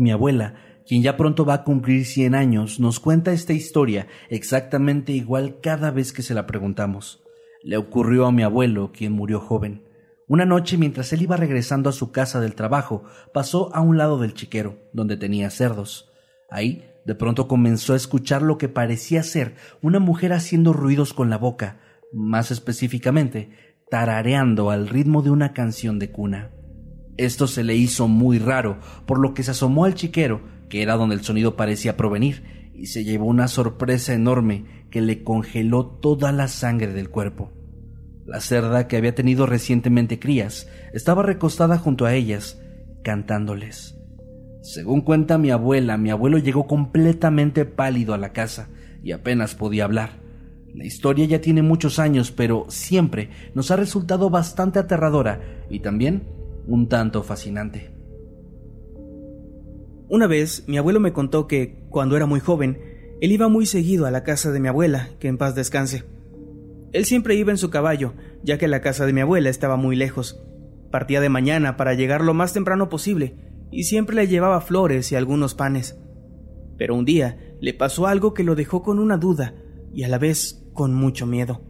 Mi abuela, quien ya pronto va a cumplir 100 años, nos cuenta esta historia exactamente igual cada vez que se la preguntamos. Le ocurrió a mi abuelo, quien murió joven. Una noche, mientras él iba regresando a su casa del trabajo, pasó a un lado del chiquero, donde tenía cerdos. Ahí, de pronto comenzó a escuchar lo que parecía ser una mujer haciendo ruidos con la boca, más específicamente, tarareando al ritmo de una canción de cuna. Esto se le hizo muy raro, por lo que se asomó al chiquero, que era donde el sonido parecía provenir, y se llevó una sorpresa enorme que le congeló toda la sangre del cuerpo. La cerda, que había tenido recientemente crías, estaba recostada junto a ellas, cantándoles. Según cuenta mi abuela, mi abuelo llegó completamente pálido a la casa y apenas podía hablar. La historia ya tiene muchos años, pero siempre nos ha resultado bastante aterradora y también un tanto fascinante. Una vez, mi abuelo me contó que, cuando era muy joven, él iba muy seguido a la casa de mi abuela, que en paz descanse. Él siempre iba en su caballo, ya que la casa de mi abuela estaba muy lejos. Partía de mañana para llegar lo más temprano posible, y siempre le llevaba flores y algunos panes. Pero un día le pasó algo que lo dejó con una duda y a la vez con mucho miedo.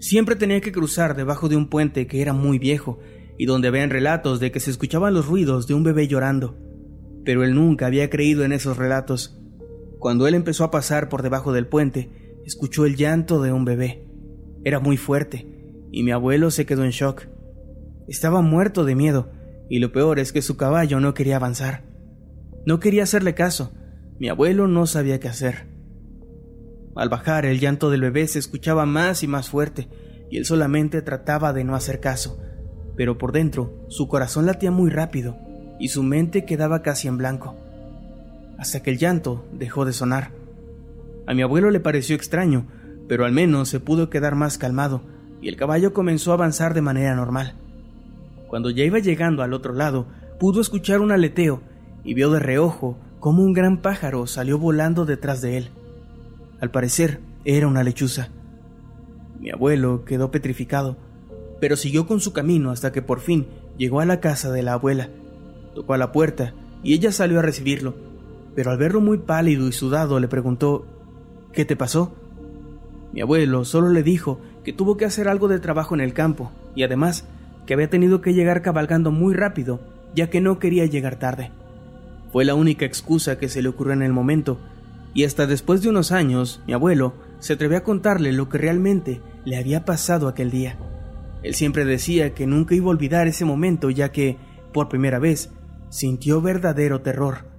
Siempre tenía que cruzar debajo de un puente que era muy viejo y donde habían relatos de que se escuchaban los ruidos de un bebé llorando. Pero él nunca había creído en esos relatos. Cuando él empezó a pasar por debajo del puente, escuchó el llanto de un bebé. Era muy fuerte, y mi abuelo se quedó en shock. Estaba muerto de miedo, y lo peor es que su caballo no quería avanzar. No quería hacerle caso. Mi abuelo no sabía qué hacer. Al bajar, el llanto del bebé se escuchaba más y más fuerte, y él solamente trataba de no hacer caso, pero por dentro su corazón latía muy rápido y su mente quedaba casi en blanco, hasta que el llanto dejó de sonar. A mi abuelo le pareció extraño, pero al menos se pudo quedar más calmado y el caballo comenzó a avanzar de manera normal. Cuando ya iba llegando al otro lado, pudo escuchar un aleteo y vio de reojo cómo un gran pájaro salió volando detrás de él. Al parecer, era una lechuza. Mi abuelo quedó petrificado, pero siguió con su camino hasta que por fin llegó a la casa de la abuela. Tocó a la puerta y ella salió a recibirlo, pero al verlo muy pálido y sudado le preguntó ¿Qué te pasó? Mi abuelo solo le dijo que tuvo que hacer algo de trabajo en el campo y además que había tenido que llegar cabalgando muy rápido ya que no quería llegar tarde. Fue la única excusa que se le ocurrió en el momento y hasta después de unos años mi abuelo se atrevió a contarle lo que realmente le había pasado aquel día. Él siempre decía que nunca iba a olvidar ese momento ya que, por primera vez, sintió verdadero terror.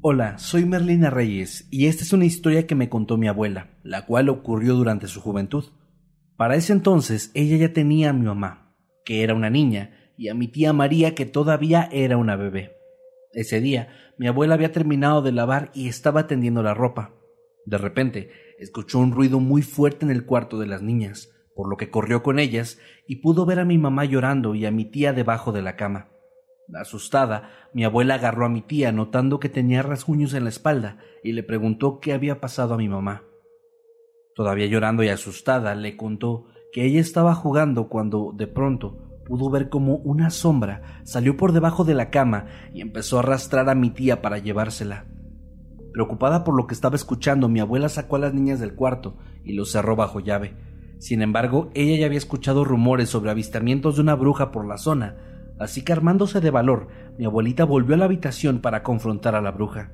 Hola, soy Merlina Reyes y esta es una historia que me contó mi abuela, la cual ocurrió durante su juventud. Para ese entonces ella ya tenía a mi mamá, que era una niña, y a mi tía María, que todavía era una bebé. Ese día, mi abuela había terminado de lavar y estaba tendiendo la ropa. De repente, escuchó un ruido muy fuerte en el cuarto de las niñas, por lo que corrió con ellas y pudo ver a mi mamá llorando y a mi tía debajo de la cama. Asustada, mi abuela agarró a mi tía notando que tenía rasguños en la espalda y le preguntó qué había pasado a mi mamá. Todavía llorando y asustada, le contó que ella estaba jugando cuando, de pronto, pudo ver como una sombra salió por debajo de la cama y empezó a arrastrar a mi tía para llevársela. Preocupada por lo que estaba escuchando, mi abuela sacó a las niñas del cuarto y los cerró bajo llave. Sin embargo, ella ya había escuchado rumores sobre avistamientos de una bruja por la zona, así que armándose de valor, mi abuelita volvió a la habitación para confrontar a la bruja.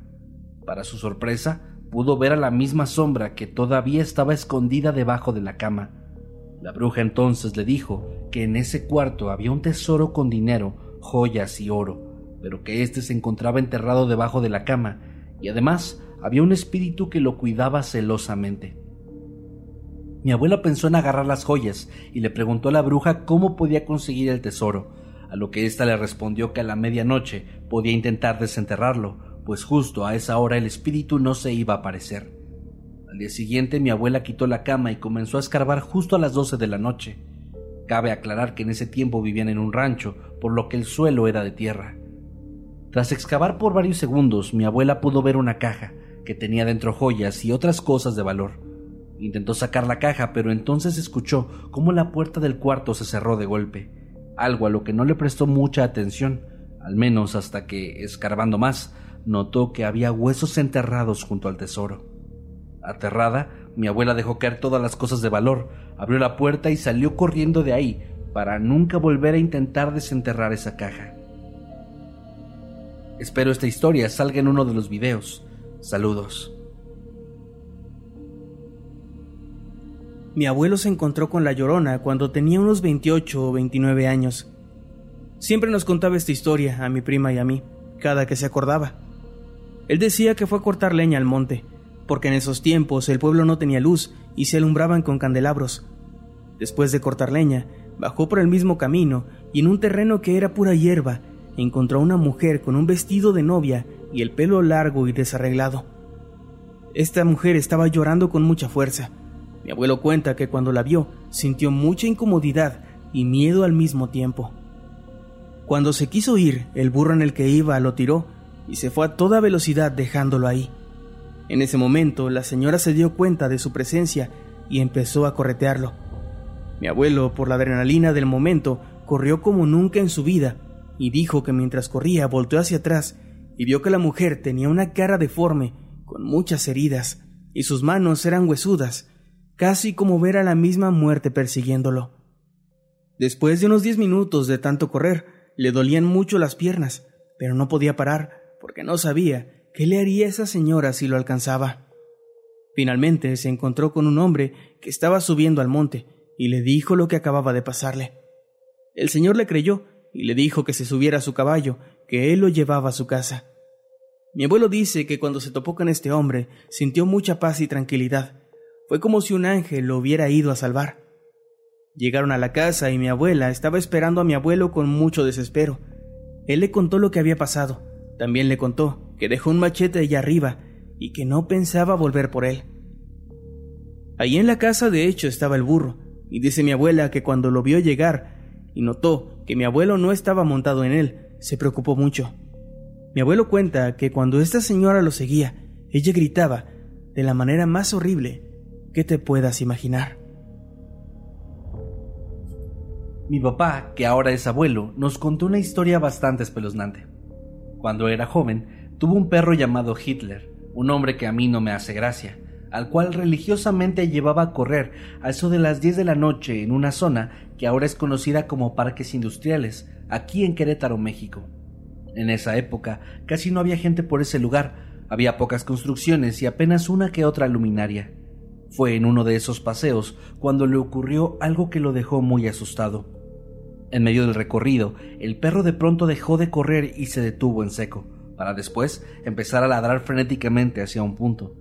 Para su sorpresa, pudo ver a la misma sombra que todavía estaba escondida debajo de la cama. La bruja entonces le dijo que en ese cuarto había un tesoro con dinero, joyas y oro, pero que éste se encontraba enterrado debajo de la cama y además había un espíritu que lo cuidaba celosamente. Mi abuela pensó en agarrar las joyas y le preguntó a la bruja cómo podía conseguir el tesoro, a lo que ésta le respondió que a la medianoche podía intentar desenterrarlo, pues justo a esa hora el espíritu no se iba a aparecer. Al día siguiente mi abuela quitó la cama y comenzó a escarbar justo a las doce de la noche. Cabe aclarar que en ese tiempo vivían en un rancho, por lo que el suelo era de tierra. Tras excavar por varios segundos, mi abuela pudo ver una caja, que tenía dentro joyas y otras cosas de valor. Intentó sacar la caja, pero entonces escuchó cómo la puerta del cuarto se cerró de golpe, algo a lo que no le prestó mucha atención, al menos hasta que, escarbando más, notó que había huesos enterrados junto al tesoro. Aterrada, mi abuela dejó caer todas las cosas de valor, abrió la puerta y salió corriendo de ahí para nunca volver a intentar desenterrar esa caja. Espero esta historia salga en uno de los videos. Saludos. Mi abuelo se encontró con la llorona cuando tenía unos 28 o 29 años. Siempre nos contaba esta historia a mi prima y a mí, cada que se acordaba. Él decía que fue a cortar leña al monte, porque en esos tiempos el pueblo no tenía luz y se alumbraban con candelabros. Después de cortar leña, bajó por el mismo camino y en un terreno que era pura hierba encontró a una mujer con un vestido de novia y el pelo largo y desarreglado. Esta mujer estaba llorando con mucha fuerza. Mi abuelo cuenta que cuando la vio sintió mucha incomodidad y miedo al mismo tiempo. Cuando se quiso ir, el burro en el que iba lo tiró y se fue a toda velocidad dejándolo ahí. En ese momento la señora se dio cuenta de su presencia y empezó a corretearlo. Mi abuelo, por la adrenalina del momento, corrió como nunca en su vida y dijo que mientras corría volteó hacia atrás y vio que la mujer tenía una cara deforme, con muchas heridas, y sus manos eran huesudas, casi como ver a la misma muerte persiguiéndolo. Después de unos diez minutos de tanto correr, le dolían mucho las piernas, pero no podía parar, porque no sabía qué le haría esa señora si lo alcanzaba. Finalmente se encontró con un hombre que estaba subiendo al monte y le dijo lo que acababa de pasarle. El señor le creyó y le dijo que se subiera a su caballo, que él lo llevaba a su casa. Mi abuelo dice que cuando se topó con este hombre sintió mucha paz y tranquilidad. Fue como si un ángel lo hubiera ido a salvar. Llegaron a la casa y mi abuela estaba esperando a mi abuelo con mucho desespero. Él le contó lo que había pasado. También le contó que dejó un machete allá arriba y que no pensaba volver por él. Allí en la casa de hecho estaba el burro, y dice mi abuela que cuando lo vio llegar y notó que mi abuelo no estaba montado en él, se preocupó mucho. Mi abuelo cuenta que cuando esta señora lo seguía, ella gritaba de la manera más horrible que te puedas imaginar. Mi papá, que ahora es abuelo, nos contó una historia bastante espeluznante. Cuando era joven, tuvo un perro llamado Hitler, un hombre que a mí no me hace gracia, al cual religiosamente llevaba a correr a eso de las 10 de la noche en una zona que ahora es conocida como Parques Industriales, aquí en Querétaro, México. En esa época casi no había gente por ese lugar, había pocas construcciones y apenas una que otra luminaria. Fue en uno de esos paseos cuando le ocurrió algo que lo dejó muy asustado. En medio del recorrido, el perro de pronto dejó de correr y se detuvo en seco, para después empezar a ladrar frenéticamente hacia un punto.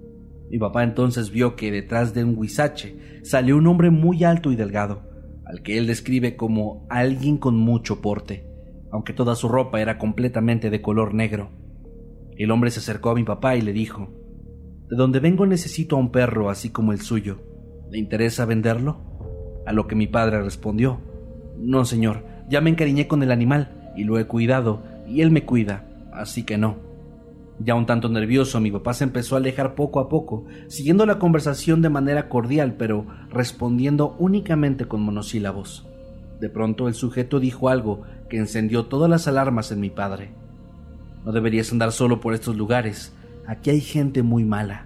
Mi papá entonces vio que detrás de un huizache salió un hombre muy alto y delgado, al que él describe como alguien con mucho porte, aunque toda su ropa era completamente de color negro. El hombre se acercó a mi papá y le dijo, De donde vengo necesito a un perro así como el suyo. ¿Le interesa venderlo? A lo que mi padre respondió, No, señor, ya me encariñé con el animal y lo he cuidado y él me cuida, así que no. Ya un tanto nervioso, mi papá se empezó a alejar poco a poco, siguiendo la conversación de manera cordial, pero respondiendo únicamente con monosílabos. De pronto el sujeto dijo algo que encendió todas las alarmas en mi padre. No deberías andar solo por estos lugares. Aquí hay gente muy mala.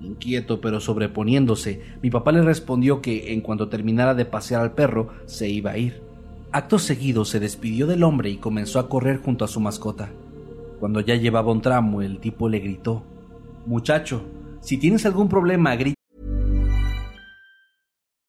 Inquieto pero sobreponiéndose, mi papá le respondió que en cuanto terminara de pasear al perro se iba a ir. Acto seguido se despidió del hombre y comenzó a correr junto a su mascota. Cuando ya llevaba un tramo, el tipo le gritó, Muchacho, si tienes algún problema, grita.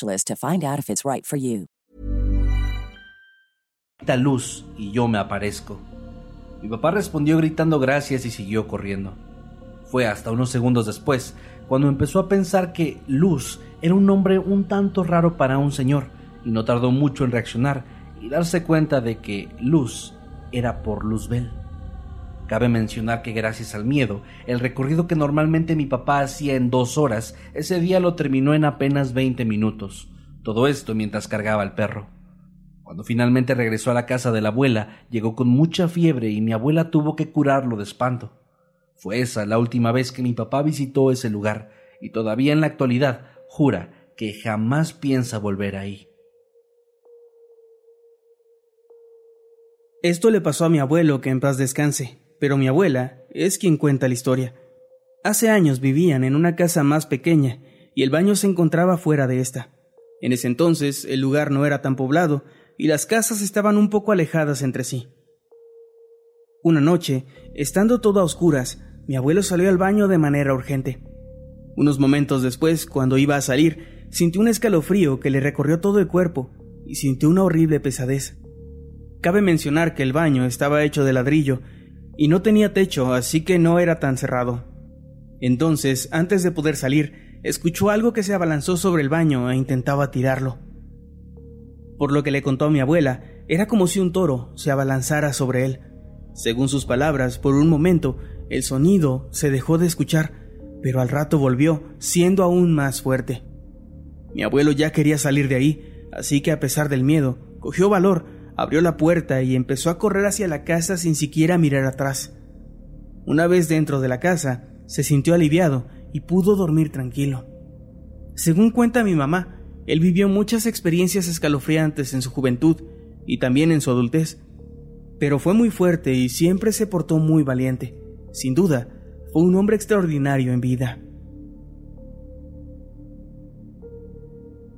to find out if it's right for you. luz y yo me aparezco. Mi papá respondió gritando gracias y siguió corriendo. Fue hasta unos segundos después cuando empezó a pensar que Luz era un nombre un tanto raro para un señor y no tardó mucho en reaccionar y darse cuenta de que Luz era por Luzbel. Cabe mencionar que gracias al miedo, el recorrido que normalmente mi papá hacía en dos horas, ese día lo terminó en apenas veinte minutos. Todo esto mientras cargaba al perro. Cuando finalmente regresó a la casa de la abuela, llegó con mucha fiebre y mi abuela tuvo que curarlo de espanto. Fue esa la última vez que mi papá visitó ese lugar, y todavía en la actualidad jura que jamás piensa volver ahí. Esto le pasó a mi abuelo, que en paz descanse pero mi abuela es quien cuenta la historia. Hace años vivían en una casa más pequeña y el baño se encontraba fuera de esta. En ese entonces el lugar no era tan poblado y las casas estaban un poco alejadas entre sí. Una noche, estando todo a oscuras, mi abuelo salió al baño de manera urgente. Unos momentos después, cuando iba a salir, sintió un escalofrío que le recorrió todo el cuerpo y sintió una horrible pesadez. Cabe mencionar que el baño estaba hecho de ladrillo y no tenía techo, así que no era tan cerrado. Entonces, antes de poder salir, escuchó algo que se abalanzó sobre el baño e intentaba tirarlo. Por lo que le contó a mi abuela, era como si un toro se abalanzara sobre él. Según sus palabras, por un momento, el sonido se dejó de escuchar, pero al rato volvió, siendo aún más fuerte. Mi abuelo ya quería salir de ahí, así que a pesar del miedo, cogió valor abrió la puerta y empezó a correr hacia la casa sin siquiera mirar atrás. Una vez dentro de la casa, se sintió aliviado y pudo dormir tranquilo. Según cuenta mi mamá, él vivió muchas experiencias escalofriantes en su juventud y también en su adultez, pero fue muy fuerte y siempre se portó muy valiente. Sin duda, fue un hombre extraordinario en vida.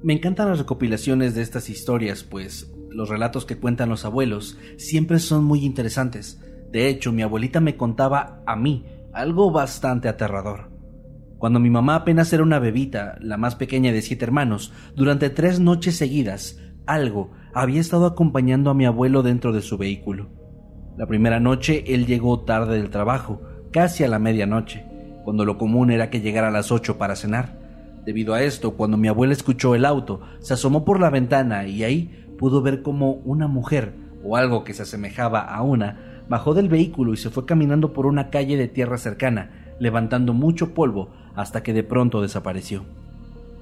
Me encantan las recopilaciones de estas historias, pues los relatos que cuentan los abuelos siempre son muy interesantes. De hecho, mi abuelita me contaba a mí algo bastante aterrador. Cuando mi mamá apenas era una bebita, la más pequeña de siete hermanos, durante tres noches seguidas, algo había estado acompañando a mi abuelo dentro de su vehículo. La primera noche él llegó tarde del trabajo, casi a la medianoche, cuando lo común era que llegara a las ocho para cenar. Debido a esto, cuando mi abuela escuchó el auto, se asomó por la ventana y ahí pudo ver como una mujer, o algo que se asemejaba a una, bajó del vehículo y se fue caminando por una calle de tierra cercana, levantando mucho polvo hasta que de pronto desapareció.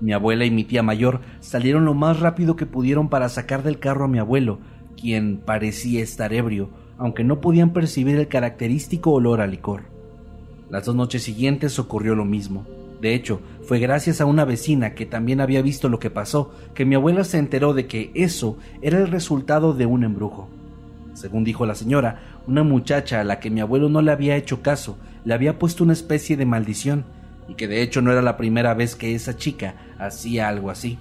Mi abuela y mi tía mayor salieron lo más rápido que pudieron para sacar del carro a mi abuelo, quien parecía estar ebrio, aunque no podían percibir el característico olor a licor. Las dos noches siguientes ocurrió lo mismo. De hecho, fue gracias a una vecina que también había visto lo que pasó que mi abuela se enteró de que eso era el resultado de un embrujo. Según dijo la señora, una muchacha a la que mi abuelo no le había hecho caso le había puesto una especie de maldición, y que de hecho no era la primera vez que esa chica hacía algo así.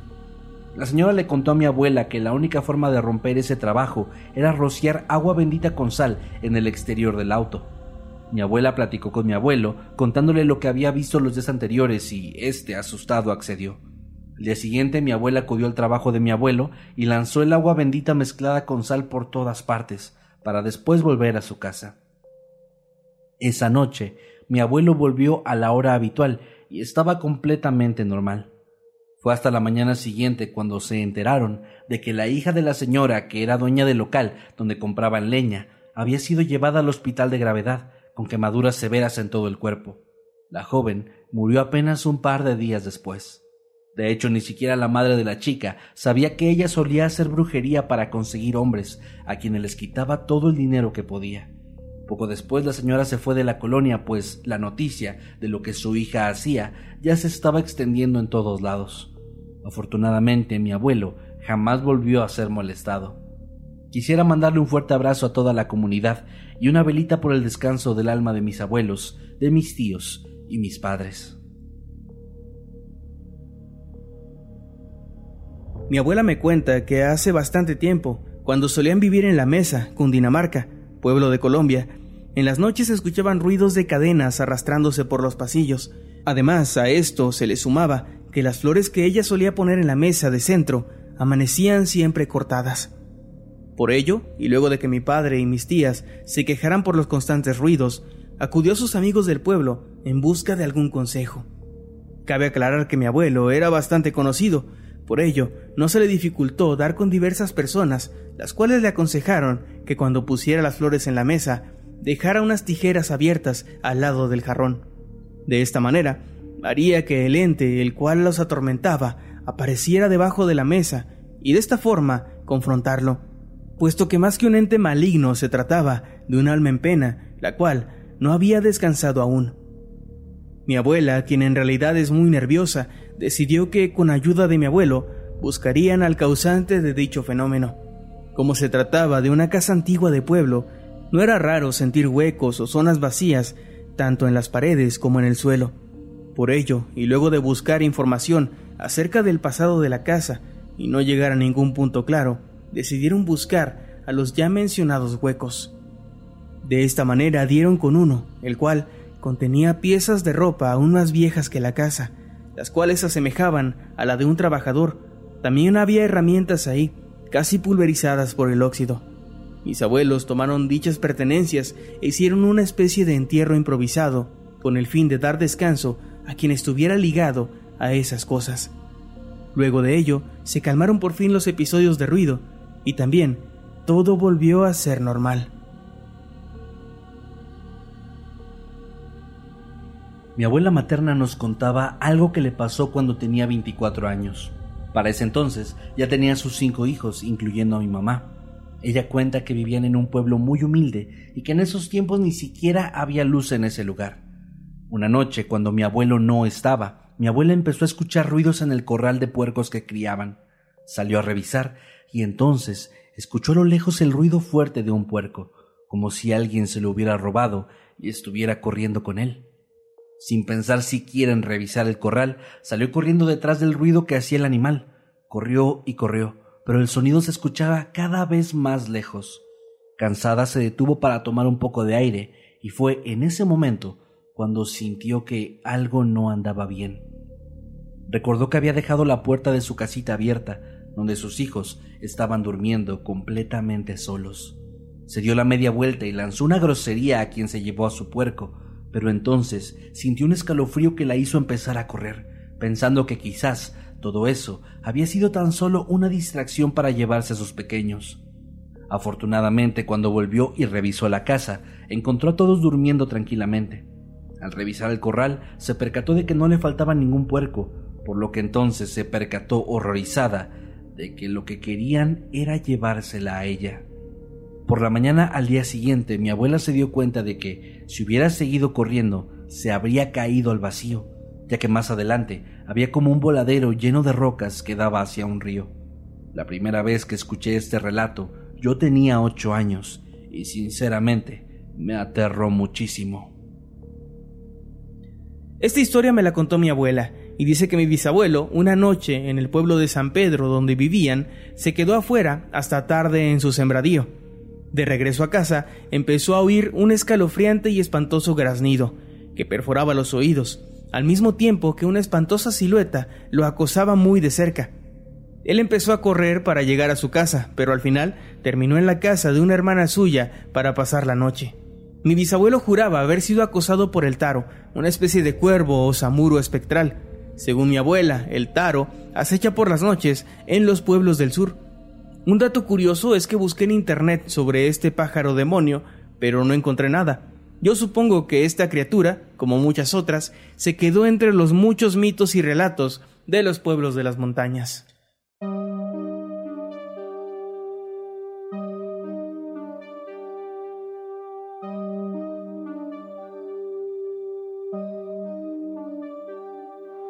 La señora le contó a mi abuela que la única forma de romper ese trabajo era rociar agua bendita con sal en el exterior del auto. Mi abuela platicó con mi abuelo, contándole lo que había visto los días anteriores y este, asustado, accedió. El día siguiente mi abuela acudió al trabajo de mi abuelo y lanzó el agua bendita mezclada con sal por todas partes, para después volver a su casa. Esa noche mi abuelo volvió a la hora habitual y estaba completamente normal. Fue hasta la mañana siguiente cuando se enteraron de que la hija de la señora, que era dueña del local donde compraban leña, había sido llevada al hospital de gravedad, con quemaduras severas en todo el cuerpo. La joven murió apenas un par de días después. De hecho, ni siquiera la madre de la chica sabía que ella solía hacer brujería para conseguir hombres, a quienes les quitaba todo el dinero que podía. Poco después la señora se fue de la colonia, pues la noticia de lo que su hija hacía ya se estaba extendiendo en todos lados. Afortunadamente, mi abuelo jamás volvió a ser molestado. Quisiera mandarle un fuerte abrazo a toda la comunidad y una velita por el descanso del alma de mis abuelos, de mis tíos y mis padres. Mi abuela me cuenta que hace bastante tiempo, cuando solían vivir en La Mesa, Cundinamarca, pueblo de Colombia, en las noches se escuchaban ruidos de cadenas arrastrándose por los pasillos. Además, a esto se le sumaba que las flores que ella solía poner en la mesa de centro amanecían siempre cortadas. Por ello, y luego de que mi padre y mis tías se quejaran por los constantes ruidos, acudió a sus amigos del pueblo en busca de algún consejo. Cabe aclarar que mi abuelo era bastante conocido, por ello no se le dificultó dar con diversas personas, las cuales le aconsejaron que cuando pusiera las flores en la mesa, dejara unas tijeras abiertas al lado del jarrón. De esta manera, haría que el ente, el cual los atormentaba, apareciera debajo de la mesa y de esta forma confrontarlo puesto que más que un ente maligno se trataba de un alma en pena, la cual no había descansado aún. Mi abuela, quien en realidad es muy nerviosa, decidió que con ayuda de mi abuelo buscarían al causante de dicho fenómeno. Como se trataba de una casa antigua de pueblo, no era raro sentir huecos o zonas vacías tanto en las paredes como en el suelo. Por ello, y luego de buscar información acerca del pasado de la casa y no llegar a ningún punto claro, decidieron buscar a los ya mencionados huecos. De esta manera dieron con uno, el cual contenía piezas de ropa aún más viejas que la casa, las cuales asemejaban a la de un trabajador. También había herramientas ahí, casi pulverizadas por el óxido. Mis abuelos tomaron dichas pertenencias e hicieron una especie de entierro improvisado, con el fin de dar descanso a quien estuviera ligado a esas cosas. Luego de ello, se calmaron por fin los episodios de ruido y también todo volvió a ser normal. Mi abuela materna nos contaba algo que le pasó cuando tenía 24 años. Para ese entonces ya tenía sus cinco hijos, incluyendo a mi mamá. Ella cuenta que vivían en un pueblo muy humilde y que en esos tiempos ni siquiera había luz en ese lugar. Una noche, cuando mi abuelo no estaba, mi abuela empezó a escuchar ruidos en el corral de puercos que criaban. Salió a revisar y entonces escuchó a lo lejos el ruido fuerte de un puerco, como si alguien se lo hubiera robado y estuviera corriendo con él. Sin pensar siquiera en revisar el corral, salió corriendo detrás del ruido que hacía el animal. Corrió y corrió, pero el sonido se escuchaba cada vez más lejos. Cansada se detuvo para tomar un poco de aire, y fue en ese momento cuando sintió que algo no andaba bien. Recordó que había dejado la puerta de su casita abierta, donde sus hijos estaban durmiendo completamente solos. Se dio la media vuelta y lanzó una grosería a quien se llevó a su puerco, pero entonces sintió un escalofrío que la hizo empezar a correr, pensando que quizás todo eso había sido tan solo una distracción para llevarse a sus pequeños. Afortunadamente, cuando volvió y revisó la casa, encontró a todos durmiendo tranquilamente. Al revisar el corral, se percató de que no le faltaba ningún puerco, por lo que entonces se percató horrorizada de que lo que querían era llevársela a ella. Por la mañana al día siguiente mi abuela se dio cuenta de que si hubiera seguido corriendo se habría caído al vacío, ya que más adelante había como un voladero lleno de rocas que daba hacia un río. La primera vez que escuché este relato yo tenía ocho años y sinceramente me aterró muchísimo. Esta historia me la contó mi abuela y dice que mi bisabuelo, una noche en el pueblo de San Pedro donde vivían, se quedó afuera hasta tarde en su sembradío. De regreso a casa, empezó a oír un escalofriante y espantoso graznido, que perforaba los oídos, al mismo tiempo que una espantosa silueta lo acosaba muy de cerca. Él empezó a correr para llegar a su casa, pero al final terminó en la casa de una hermana suya para pasar la noche. Mi bisabuelo juraba haber sido acosado por el taro, una especie de cuervo o samuro espectral. Según mi abuela, el taro acecha por las noches en los pueblos del sur. Un dato curioso es que busqué en internet sobre este pájaro demonio, pero no encontré nada. Yo supongo que esta criatura, como muchas otras, se quedó entre los muchos mitos y relatos de los pueblos de las montañas.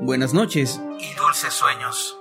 Buenas noches Y dulces sueños.